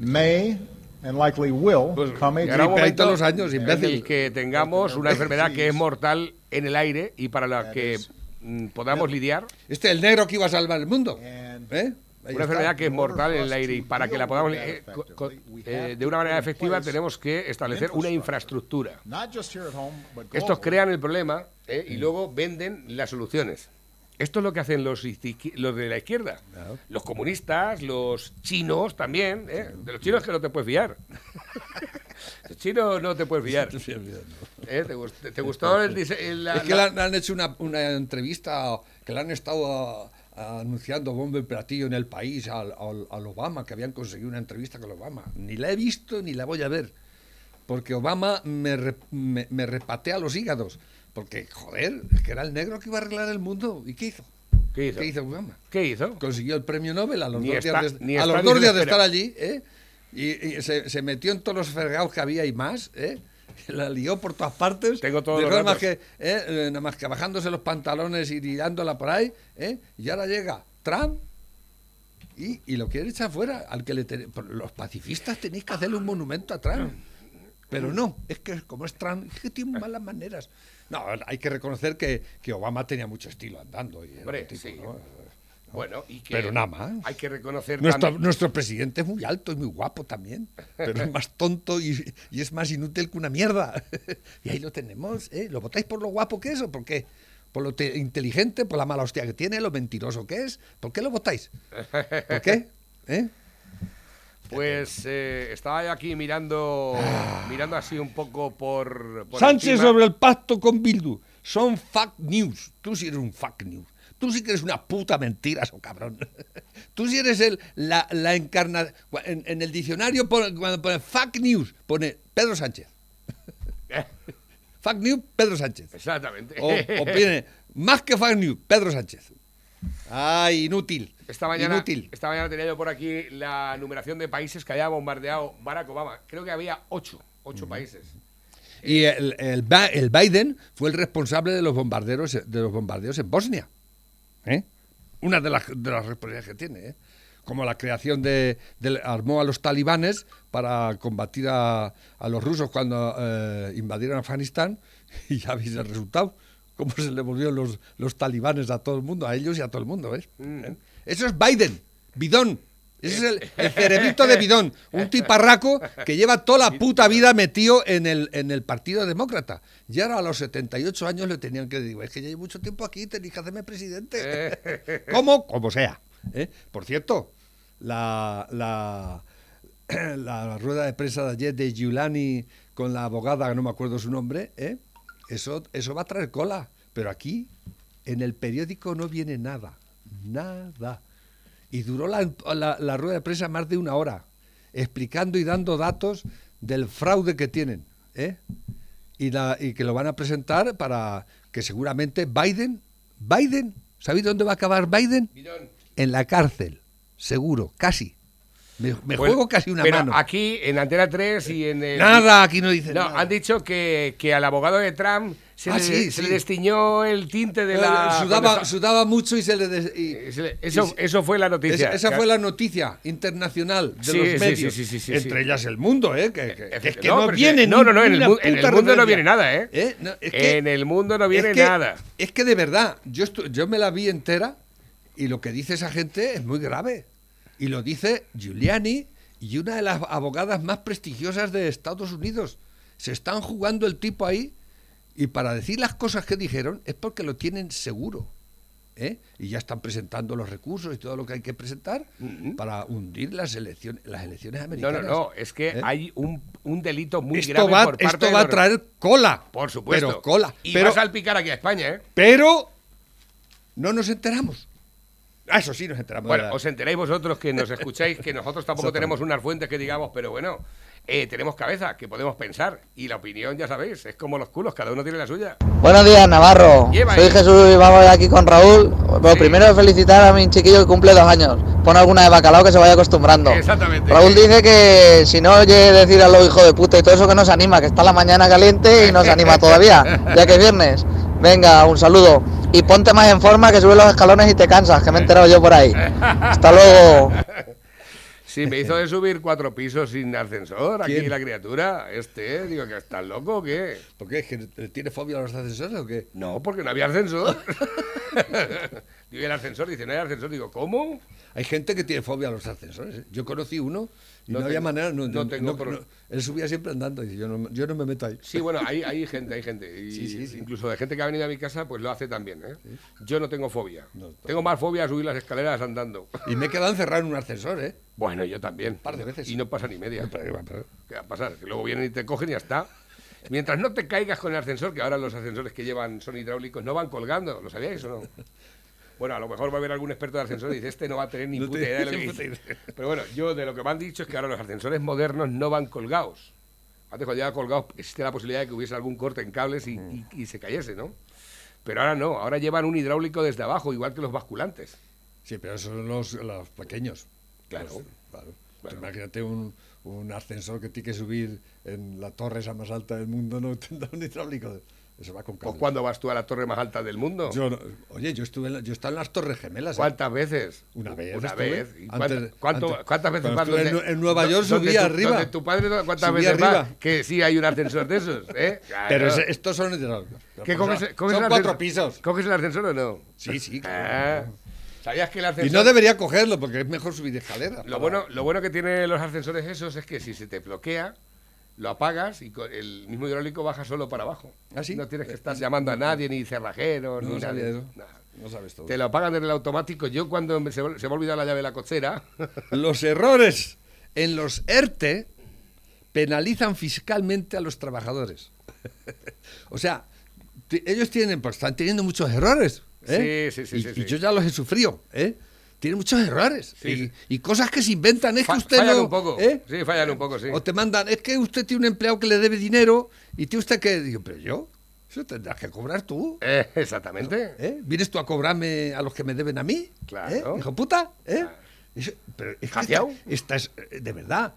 may and likely will come a momento todos los años, en imbécil. el que tengamos una enfermedad que es mortal en el aire y para la que podamos lidiar. Este el negro que iba a salvar el mundo. ¿Eh? Una enfermedad que es mortal en el aire y para que la podamos eh, co- co- eh, de una manera efectiva tenemos que establecer una infraestructura. not just here at home, but Estos crean el problema eh, y luego venden las soluciones. Esto es lo que hacen los, los de la izquierda. Los comunistas, los chinos también. ¿eh? De los chinos que no te puedes fiar. los chinos no te puedes fiar. ¿Eh? ¿Te, gust- te gustó el la- Es que le han, le han hecho una, una entrevista que le han estado a- anunciando bombo y platillo en el país al, al- al Obama, que habían conseguido una entrevista con Obama. Ni la he visto ni la voy a ver. Porque Obama me, re- me, me repatea los hígados. Porque, joder, es que era el negro que iba a arreglar el mundo. ¿Y qué hizo? ¿Qué hizo? Obama? ¿Qué hizo? Consiguió el premio Nobel a los Ni dos está- días, de, a los dos días de estar allí, ¿eh? Y, y se, se metió en todos los fregados que había y más, ¿eh? La lió por todas partes. Tengo todos los más que, ¿eh? Eh, nada más que bajándose los pantalones y tirándola por ahí, ¿eh? Y ahora llega Trump y, y lo quiere echar fuera. Al que le ten- los pacifistas tenéis que hacerle un monumento a Trump. Pero no, es que como es Trump, es que tiene malas maneras. No, hay que reconocer que, que Obama tenía mucho estilo andando. Y Hombre, tipo, sí. ¿no? Bueno, y que Pero nada más. Hay que reconocer Nuestro, también- nuestro presidente es muy alto y muy guapo también, pero es más tonto y, y es más inútil que una mierda. Y ahí lo tenemos, ¿eh? ¿Lo votáis por lo guapo que es o por qué? ¿Por lo te- inteligente, por la mala hostia que tiene, lo mentiroso que es? ¿Por qué lo votáis? ¿Por qué? ¿Eh? Pues eh, estaba aquí mirando, mirando así un poco por. por Sánchez encima. sobre el pacto con Bildu. Son fake news. Tú sí eres un fake news. Tú sí que eres una puta mentira, so cabrón. Tú sí eres el, la, la encarnación. En, en el diccionario, pone- cuando pone fake news, pone Pedro Sánchez. fake news, Pedro Sánchez. Exactamente. O, o viene más que fake news, Pedro Sánchez. Ay, inútil. Esta mañana, Inútil. esta mañana tenía yo por aquí la numeración de países que había bombardeado Barack Obama. Creo que había ocho, ocho países. Y el, el, el Biden fue el responsable de los bombarderos de los bombardeos en Bosnia. ¿Eh? Una de las, de las responsabilidades que tiene. ¿eh? Como la creación de, armó a los talibanes para combatir a, a los rusos cuando eh, invadieron Afganistán y ya veis el resultado. Cómo se le volvieron los, los talibanes a todo el mundo, a ellos y a todo el mundo. ¿ves? ¿Eh? Eso es Biden, bidón. Ese es el, el cerebrito de bidón. Un tiparraco que lleva toda la puta vida metido en el, en el Partido Demócrata. Y ahora a los 78 años le tenían que decir, es que ya llevo mucho tiempo aquí, tenéis que hacerme presidente. ¿Cómo? Como sea. ¿eh? Por cierto, la, la, la rueda de prensa de ayer de Giuliani con la abogada, no me acuerdo su nombre, ¿eh? eso, eso va a traer cola. Pero aquí, en el periódico no viene nada. Nada. Y duró la, la- la rueda de prensa más de una hora, explicando y dando datos del fraude que tienen. ¿eh? Y, la- y que lo van a presentar para que seguramente Biden, Biden, ¿sabéis dónde va a acabar Biden? En la cárcel, seguro, casi. Me, me Bueno, juego casi una pero mano. aquí en Antena 3 y en el- Nada, aquí no dicen No, nada. han dicho que, que al abogado de Trump se, Ah, le, sí, se sí. le destiñó el tinte de Eh, la... sudaba, cuando sudaba mucho y se le... des- y- se le- eso, y- eso fue la noticia. Esa, esa fue la noticia internacional de Sí, los medios. sí, sí, sí, sí, entre ellas el mundo, ¿eh? Que, que- que es que No, no, viene no, no, no, en el, mu- en mundo no viene nada, ¿eh? ¿Eh? No, es que- en el mundo no viene es nada. Es que de verdad, yo, yo me la vi entera y lo que dice esa gente es muy grave. Y lo dice Giuliani y una de las abogadas más prestigiosas de Estados Unidos. Se están jugando el tipo ahí y para decir las cosas que dijeron es porque lo tienen seguro. ¿eh? Y ya están presentando los recursos y todo lo que hay que presentar para hundir las elecciones, las elecciones No, americanas. no, no, es que ¿Eh? hay un, un delito muy Esto grave va, por parte esto de va a traer cola. Por supuesto. Pero cola. Y pero, va a salpicar aquí a España, ¿eh? pero no nos enteramos. Ah, eso sí nos enteramos. Bueno, os enteráis vosotros que nos escucháis, que nosotros tampoco tenemos unas fuentes que digamos, pero bueno, eh, tenemos cabeza, que podemos pensar. Y la opinión, ya sabéis, es como los culos, cada uno tiene la suya. Buenos días, Navarro. Lleva Soy ahí. Jesús y vamos aquí con Raúl. Bueno, primero felicitar a mi chiquillo que cumple dos años. Pon alguna de bacalao que se vaya acostumbrando. Exactamente. Raúl dice que si no oye decir a los hijos de puta y todo eso que nos anima, que está la mañana caliente y nos anima todavía, ya que es viernes. Venga, un saludo. Y ponte más en forma que subes los escalones y te cansas, que me he enterado yo por ahí. Hasta luego. Sí, me hizo de subir cuatro pisos sin ascensor aquí ¿Quién? la criatura. Este, digo, que estás loco o qué? ¿Por qué? ¿Es que tiene fobia a los ascensores o qué? No, porque no había ascensor. digo, ¿y el ascensor, dice, no hay ascensor. Digo, ¿cómo? Hay gente que tiene fobia a los ascensores. ¿eh? Yo conocí uno y no, No había manera. No, no tengo no- él subía siempre andando. Y yo no, yo no me meto ahí. Sí, bueno, hay, hay gente, hay gente. Y Sí, sí, sí. Incluso de gente que ha venido a mi casa, pues lo hace también. ¿eh? Yo no tengo fobia. tengo más fobia a subir las escaleras andando. Y me he quedado encerrado en un ascensor, ¿eh? Bueno, yo también. Un par de veces. Y no pasa ni media. ¿Qué va a pasar? Que luego vienen y te cogen y ya está. Mientras no te caigas con el ascensor, que ahora los ascensores que llevan son hidráulicos, no van colgando. ¿Lo sabíais o no? Bueno, a lo mejor va a haber algún experto de ascensor y dice, este no va a tener ni No puta idea de lo que dice. Pero bueno, yo de lo que me han dicho es que ahora los ascensores modernos no van colgados. Antes cuando llevaba colgados existe la posibilidad de que hubiese algún corte en cables y, y- y se cayese, ¿no? Pero ahora no, ahora llevan un hidráulico desde abajo, igual que los basculantes. Sí, pero esos son los, los pequeños. Claro. Los- claro. Pues imagínate un, un ascensor que tiene que subir en la torre esa más alta del mundo, no tendrá un hidráulico. Eso va con ¿O cuándo vas tú a la torre más alta del mundo? Yo no- oye, yo estuve en la- yo estaba en las Torres Gemelas. ¿eh? ¿Cuántas veces? Una vez. Una vez. ¿Y Antes- cuánto- antes- ¿Cuántas veces vas en, en Nueva York subí tu- arriba. donde tu padre, ¿cuántas Subí veces arriba. Que sí hay un ascensor de esos, ¿eh? Claro. Pero estos son. ¿Qué coges, coges son el cuatro pisos. ¿Coges el ascensor o no? Sí, sí. Ah. ¿Sabías que el Y ascensor... no debería cogerlo porque es mejor subir escaleras. Lo bueno, lo bueno que tienen los ascensores esos es que si se te bloquea, lo apagas y el mismo hidráulico baja solo para abajo. ¿Ah, sí? No tienes que estar llamando a nadie, ni cerrajeros, No ni sabía de eso. Nada. No sabes todo. Te lo apagan en el automático. Yo cuando me- se, me- se me ha olvidado la llave de la cochera, Los errores en los ERTE penalizan fiscalmente a los trabajadores. o sea, ellos tienen, pues están teniendo muchos errores. ¿eh? Sí, sí, sí, Y, sí, y sí. yo ya los he sufrido. ¿eh? Tienen muchos errores. Sí, y, cosas que se inventan. Es Fa- que usted no- un poco. ¿eh? Sí, fallan un poco, sí. O te mandan, es que usted tiene un empleado que le debe dinero y tiene usted que. Digo, pero yo, eso tendrás que cobrar tú. Eh, exactamente. ¿Eh? ¿Vienes tú a cobrarme a los que me deben a mí? Claro. ¿Eh? Hijo puta, ¿eh? Eso- pero es que Jaciao. esta, esta es, eh, de verdad,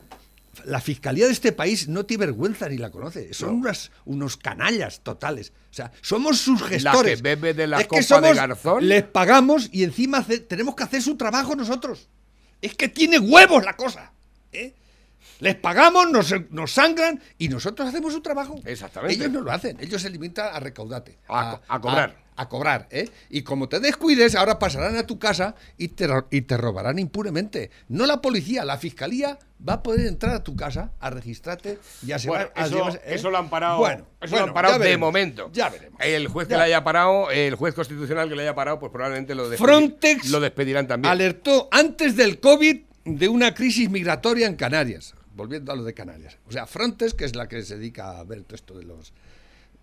la fiscalía de este país no tiene vergüenza ni la conoce. Son unas, unos canallas totales. O sea, somos sus gestores. que bebe de la es copa que somos, de Garzón. Les pagamos y encima hace- tenemos que hacer su trabajo nosotros. Es que tiene huevos la cosa. ¿eh? Les pagamos, nos, nos sangran y nosotros hacemos su trabajo. Exactamente. Ellos no lo hacen. Ellos se limitan a recaudarte. A- a cobrar. A, cobrar, ¿eh? Y como te descuides, ahora pasarán a tu casa y te, y te robarán impunemente. No la policía, la fiscalía va a poder entrar a tu casa a registrarte y a Bueno, a eso, ¿eh? eso lo han parado, Bueno, eso bueno, lo han parado ya de veremos, momento. Ya veremos. El juez que Ya. le haya parado, el juez constitucional que le haya parado, pues probablemente lo, despedi- Frontex lo despedirán también. alertó antes del COVID de una crisis migratoria en Canarias. Volviendo a lo de Canarias. O sea, Frontex, que es la que se dedica a ver todo esto de los...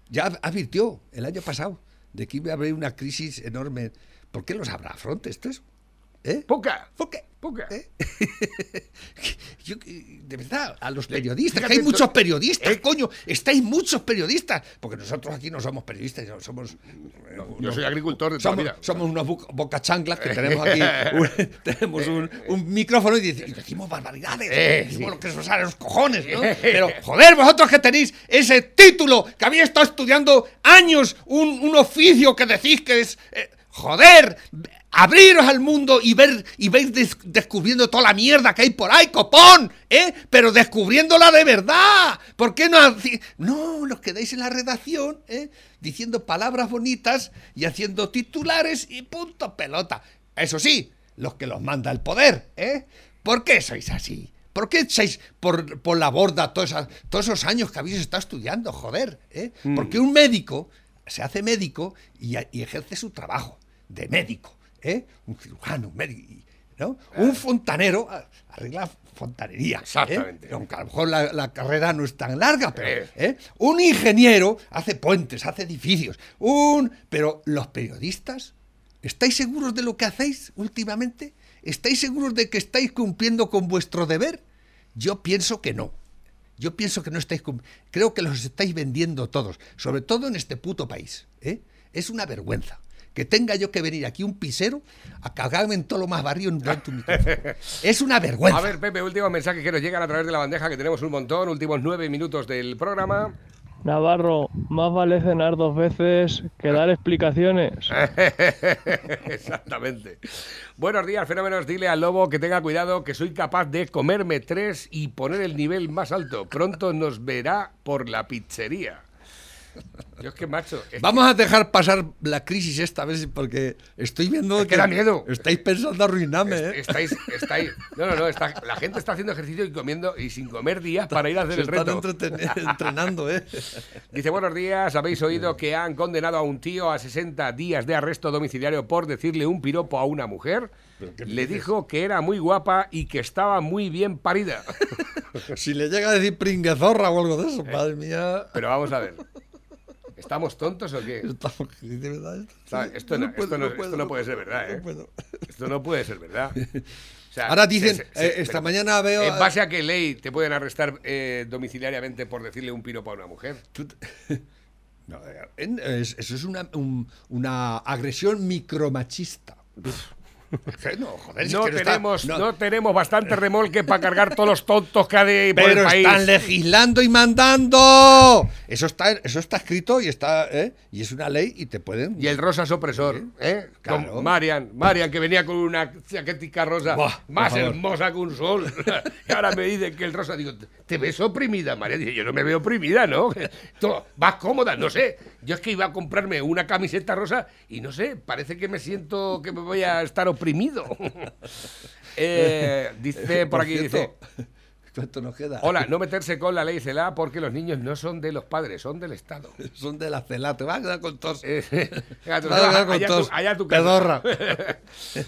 Ya advirtió el año pasado de que iba a haber una crisis enorme. ¿Por qué lo sabrá Frontex eso? ¿Eh? Poca. ¿Por Yo, eh, de verdad, a los periodistas, fíjate, que hay muchos periodistas, coño, estáis muchos periodistas, porque nosotros aquí no somos periodistas, no somos... eh, yo soy agricultor de somos, vida. somos unos bocachanclas que tenemos aquí, un, tenemos un, un micrófono y, decimos barbaridades, Eh, decimos sí. lo que nos sale los cojones, ¿no? Pero, joder, vosotros que tenéis ese título, que habéis estado estudiando años, un, un oficio que decís que es... eh, joder, abriros al mundo y ver y veis des- descubriendo toda la mierda que hay por ahí, copón, ¿eh? Pero descubriéndola de verdad. ¿Por qué no No, los quedáis en la redacción, ¿eh? Diciendo palabras bonitas y haciendo titulares y punto pelota. Eso sí, los que los manda el poder, ¿eh? ¿Por qué sois así? ¿Por qué echáis por, por la borda todos, esos años que habéis estado estudiando? Joder, ¿eh? Mm. Porque un médico se hace médico y, y ejerce su trabajo de médico, ¿eh? Un cirujano, un médico, ¿no? Un fontanero arregla fontanería. ¿eh? Aunque a lo mejor la, la carrera no es tan larga, pero Eh. un ingeniero hace puentes, hace edificios. Un, pero los periodistas, ¿estáis seguros de lo que hacéis últimamente? ¿Estáis seguros de que estáis cumpliendo con vuestro deber? Yo pienso que no. Yo pienso que no estáis cum- creo que los estáis vendiendo todos, sobre todo en este puto país. ¿eh? Es una vergüenza que tenga yo que venir aquí un pisero a cagarme en todo lo más barrio en un micrófono. Es una vergüenza. A ver, Pepe, últimos mensajes que nos llegan a través de la bandeja, que tenemos un montón, últimos nueve minutos del programa. Navarro, más vale cenar dos veces que dar explicaciones. Exactamente. Buenos días, fenómenos. Dile al lobo que tenga cuidado, que soy capaz de comerme tres y poner el nivel más alto. Pronto nos verá por la pizzería. Yo es que, macho. es Vamos a dejar pasar la crisis esta vez porque estoy viendo Es que da miedo. Estáis pensando arruinarme, que ¿eh? Estáis, estáis. No, no, no. está- la gente está haciendo ejercicio y comiendo y sin comer días para ir a hacer Se el están reto. entreten- entrenando, ¿eh? Dice, buenos días, habéis oído que han condenado a un tío a 60 días de arresto domiciliario por decirle un piropo a una mujer. Le dijo que era muy guapa y que estaba muy bien parida. Si le llega a decir pringuezorra o algo de eso, madre mía. Pero vamos a ver. ¿Estamos tontos o qué? Estamos- de verdad, esto- no, puedo, esto, no, no puedo, esto no no puede ser verdad, ¿eh? Esto no puede ser verdad. O sea, Ahora dicen, se- eh, se- esta mañana veo... ¿En base a qué ley te pueden arrestar eh, domiciliariamente por decirle un piropo a una mujer? No, eh, eso es una, un- una agresión micromachista. Que no, joder, si No es que está- tenemos, no. no tenemos bastante remolque para cargar todos los tontos que hay por Pero el país. están legislando y mandando. Eso está, eso está escrito y está, ¿eh? y es una ley y te pueden. Y el rosa es opresor, ¿eh? claro. Con Marian, Marian que venía con una chaquetica rosa Buah, más hermosa que un sol. y ahora me dicen que el rosa, digo, ¿te ves oprimida, Marian? Dice, yo no me veo oprimida, ¿no? Tú vas cómoda, no sé. Yo es que iba a comprarme una camiseta rosa y no sé, parece que me siento que me voy a estar oprimido. Eh, dice por aquí, dice... ¿Cuánto nos queda? Hola, no meterse con la ley CELA porque los niños no son de los padres, son del Estado. Son de la CELA, te vas a quedar con tos. Tú, Te vas a quedar con allá tos. tu- allá tu casa. Pedorra.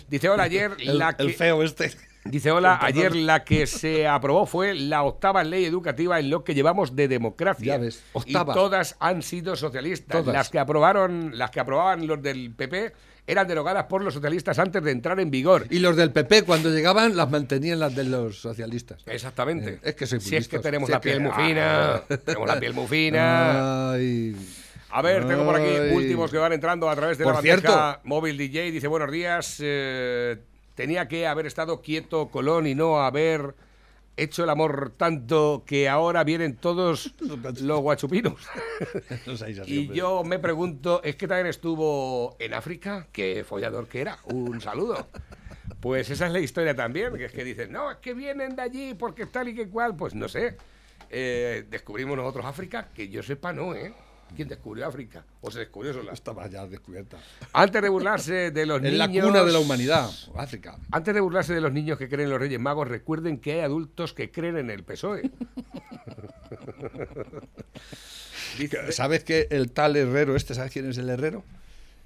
Dice, hola, ayer El, la el que... feo este. Dice, hola, ayer la que se aprobó fue la octava ley educativa en lo que llevamos de democracia. Ya ves, octava. Y todas han sido socialistas. Todas. Las que aprobaron, las que aprobaban los del PP eran derogadas por los socialistas antes de entrar en vigor. Y los del PP cuando llegaban las mantenían las de los socialistas. Exactamente. Eh, es que soy Si es que tenemos Si la es que- piel muy fina, Ah. tenemos la piel muy fina. Ay. A ver, tengo por aquí Ay. últimos que van entrando a través de Por la bandeja móvil DJ. Dice, buenos días, eh, tenía que haber estado quieto Colón y no haber hecho el amor tanto que ahora vienen todos los guachupinos. Y yo me pregunto, ¿es que también estuvo en África? ¿Qué follador que era? Un saludo. Pues esa es la historia también, que es que dicen, no, es que vienen de allí porque tal y que cual. Pues no sé. Eh, ¿Descubrimos nosotros África? Que yo sepa, no, ¿eh? ¿Quién descubrió África? ¿O se descubrió sola? Estaba ya descubierta. Antes de burlarse de los niños... la cuna de la humanidad, África. Antes de burlarse de los niños que creen en los Reyes Magos, recuerden que hay adultos que creen en el PSOE. ¿Sabes que el tal Herrero, este, ¿sabes quién es el Herrero?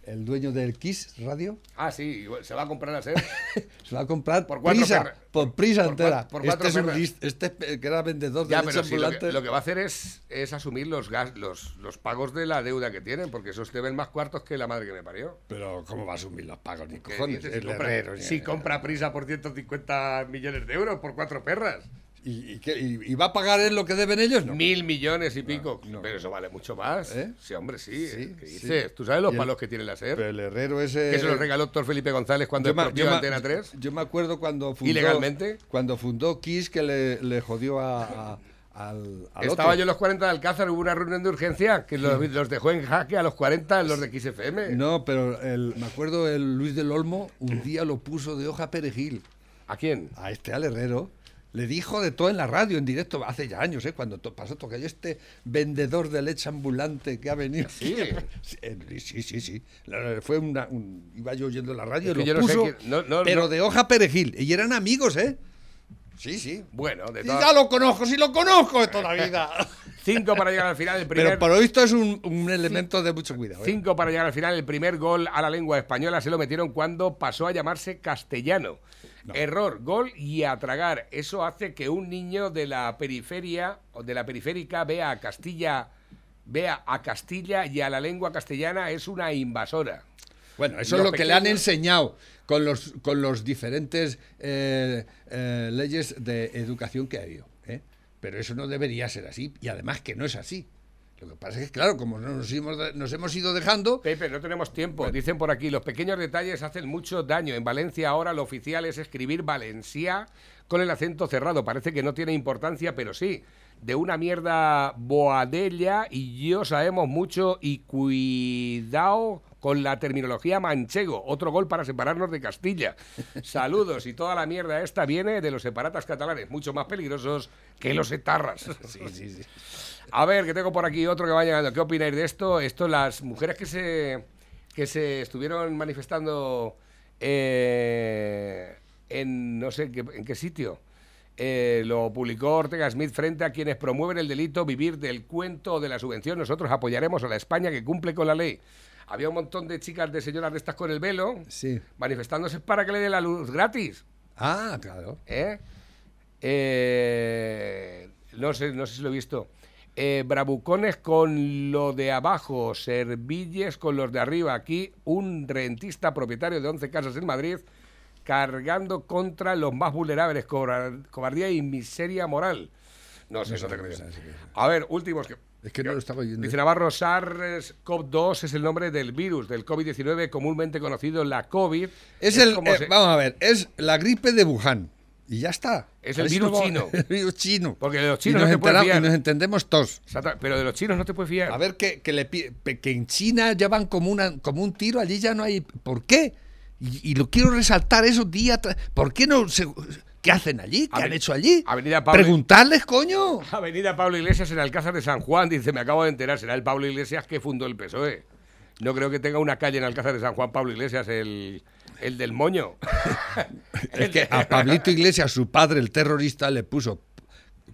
El dueño del Kiss Radio. Ah, sí, se va a comprar a ser. Se va a comprar Por cuatro prisa, por prisa Por entera. por cuatro este, es un este es- que era vendedor de Ya, pero sí, lo, que, lo que va a hacer es, es asumir los, gas, los, los pagos de la deuda que tienen, porque esos te ven más cuartos que la madre que me parió. Pero ¿cómo va a asumir los pagos ni ¿Qué cojones? si, compra, Herrero. si compra prisa por 150 millones de euros por cuatro perras. ¿Y, y qué? ¿Y- y va a pagar él lo que deben ellos? No. Mil millones y pico. Pero eso vale mucho más. ¿Eh? Sí, hombre, sí. Sí, ¿Qué sí. dices? ¿Tú sabes los el- palos que tiene la SER? Pero el Herrero ese... Que se los regaló doctor Felipe González cuando Yo me- Antena 3. Yo me acuerdo cuando fundó... ¿Ilegalmente? Cuando fundó Kiss que le, le jodió a, a- al, al Estaba otro. yo en los 40 de Alcázar, hubo una reunión de urgencia que los, los dejó en jaque a los 40 los de XFM. No, pero el- me acuerdo el Luis del Olmo un día lo puso de hoja perejil. ¿A quién? A este al Herrero. Le dijo de todo en la radio, en directo, hace ya años, ¿eh? Cuando to- pasó todo aquello, este vendedor de leche ambulante que ha venido. Sí. Sí, sí, sí. Fue una, un- iba yo oyendo la radio Es y que lo yo no sé puso, quién- no- no- pero de hoja perejil. Y eran amigos, ¿eh? Sí, sí. Bueno, de Y todas- ya lo conozco, sí lo conozco de toda la vida. Cinco para llegar al final. El primer, Pero por lo visto es un, un elemento de mucho cuidado. ¿eh? Cinco para llegar al final. El primer gol a la lengua española se lo metieron cuando pasó a llamarse castellano. Error, gol y a tragar. Eso hace que un niño de la periferia o de la periférica vea a Castilla, vea a Castilla y a la lengua castellana es una invasora. Bueno, eso Los es lo que le han enseñado con los, con los diferentes eh, eh, leyes de educación que ha habido. Pero eso no debería ser así. Y además que no es así. Lo que pasa es que, claro, como no nos, hemos, nos hemos ido dejando, Pepe, no tenemos tiempo. Dicen por aquí, los pequeños detalles hacen mucho daño. En Valencia ahora lo oficial es escribir Valencia con el acento cerrado. Parece que no tiene importancia, pero sí. De una mierda boadella y yo sabemos mucho y cuidado con la terminología manchego. Otro gol para separarnos de Castilla. Saludos y toda la mierda esta viene de los separatas catalanes, mucho más peligrosos que los etarras. Sí, sí, sí. A ver, que tengo por aquí otro que va llegando. ¿Qué opináis de esto? Esto, las mujeres que se, que se estuvieron manifestando eh, en no sé en qué, en qué sitio. Eh, lo publicó Ortega Smith frente a quienes promueven el delito vivir del cuento de la subvención. Nosotros apoyaremos a la España que cumple con la ley. Había un montón de chicas, de señoras de estas con el velo, sí. manifestándose para que le dé la luz gratis. Ah, claro. ¿Eh? Eh, no sé, no sé si lo he visto. Eh, bravucones con lo de abajo, servilles con los de arriba. Aquí un rentista propietario de 11 casas en Madrid cargando contra los más vulnerables, cobardía y miseria moral. No sé, No te creo. es, A ver, últimos que... Es que no lo estaba oyendo. Dice Navarro, SARS-CoV-2 es el nombre del virus, del COVID-19, comúnmente conocido la COVID. Es el, como eh, se- vamos a ver, es la gripe de Wuhan. Y ya está. Es el virus chino. El virus chino. Porque de los chinos nos no te puedes fiar. y nos entendemos todos. Pero de los chinos no te puedes fiar. A ver, que, que, le que en China ya van como, una, como un tiro, allí ya no hay... ¿Por qué? Y, y lo quiero resaltar eso día tras... ¿Por qué no se- ¿Qué hacen allí? ¿Qué Aven- han hecho allí? Avenida Pablo- Preguntarles, coño. Avenida Pablo Iglesias en Alcázar de San Juan. Dice, me acabo de enterar, será el Pablo Iglesias que fundó el PSOE. No creo que tenga una calle en Alcázar de San Juan Pablo Iglesias, el, el del moño. Es que a Pablito Iglesias, su padre, el terrorista, le puso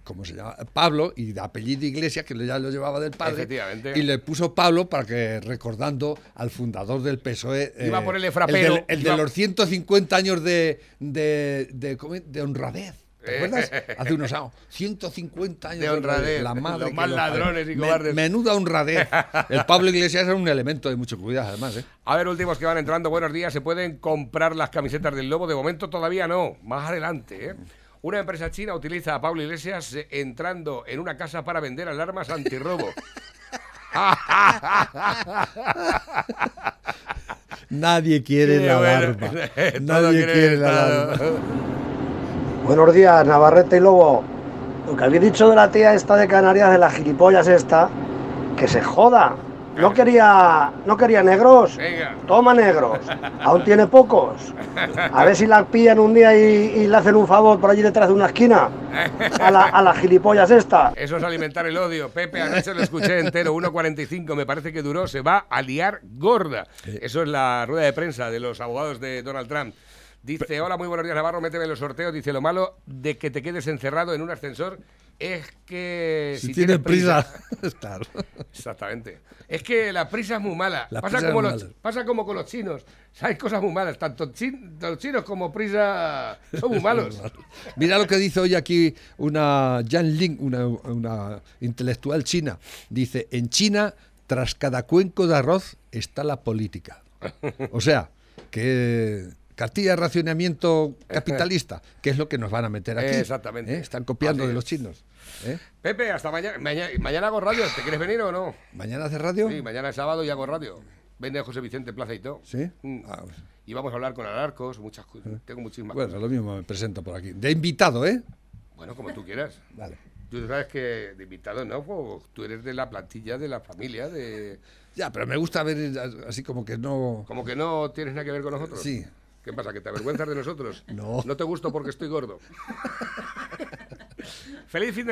como se llama, Pablo, y de apellido Iglesias, que ya lo llevaba del padre. Y le puso Pablo para que, recordando al fundador del PSOE. Iba a eh, El, frapero, el de iba- los 150 años de, de, de, de honradez. ¿Te acuerdas? Hace unos años. 150 años De honradez. La madre Los más ladrones y cobardes. menuda honradez. El Pablo Iglesias era un elemento de mucho cuidado, además. ¿eh? A ver, últimos que van entrando, buenos días. ¿Se pueden comprar las camisetas del Lobo? De momento todavía no, más adelante. ¿eh? Una empresa china utiliza a Pablo Iglesias eh, entrando en una casa para vender alarmas antirrobo. Nadie quiere Qué la bueno. alarma. Nadie quiere la alarma. Buenos días, Navarrete y Lobo. Lo que habéis dicho de la tía esta de Canarias, de las gilipollas esta, que se joda. No quería, no quería negros. Venga. Toma negros. Aún tiene pocos. A ver si la pillan un día y, y le hacen un favor por allí detrás de una esquina. A, la- a las gilipollas esta. Eso es alimentar el odio. Pepe, anoche lo escuché entero, 1.45, me parece que duró, se va a liar gorda. Eso es la rueda de prensa de los abogados de Donald Trump. Dice, hola, muy buenos días, Navarro, méteme en los sorteos. Dice, lo malo de que te quedes encerrado en un ascensor es que... Si tienes prisa. claro. Exactamente. Es que la prisa es muy mala. La Pasa prisa como, es los, mala. pasa como con los chinos. Hay cosas muy malas. Tanto chin- los chinos como prisa son muy malos. Mira lo que dice hoy aquí una Jan Ling, una, una intelectual china. Dice, en China, tras cada cuenco de arroz está la política. O sea, que cartilla de racionamiento capitalista, que es lo que nos van a meter aquí. Exactamente. ¿eh? Están copiando Así de los chinos. ¿eh? Pepe, hasta mañana. mañana. Mañana hago radio. ¿Te quieres venir o no? ¿Mañana hace radio? Sí, mañana es sábado y hago radio. Vende José Vicente Plaza y todo. ¿Sí? Mm. Ah, pues, Y vamos a hablar con Alarcos, muchas cosas. Tengo muchísimas bueno, cosas. lo mismo me presento por aquí. De invitado, ¿eh? Bueno, como tú quieras. Vale. Tú sabes que de invitado no, pues, tú eres de la plantilla de la familia, de... Ya, pero me gusta ver así como que no... Como que no tienes nada que ver con nosotros. Sí. ¿Qué pasa? ¿Que te avergüenzas de nosotros? No. No te gusto porque estoy gordo. Feliz fin de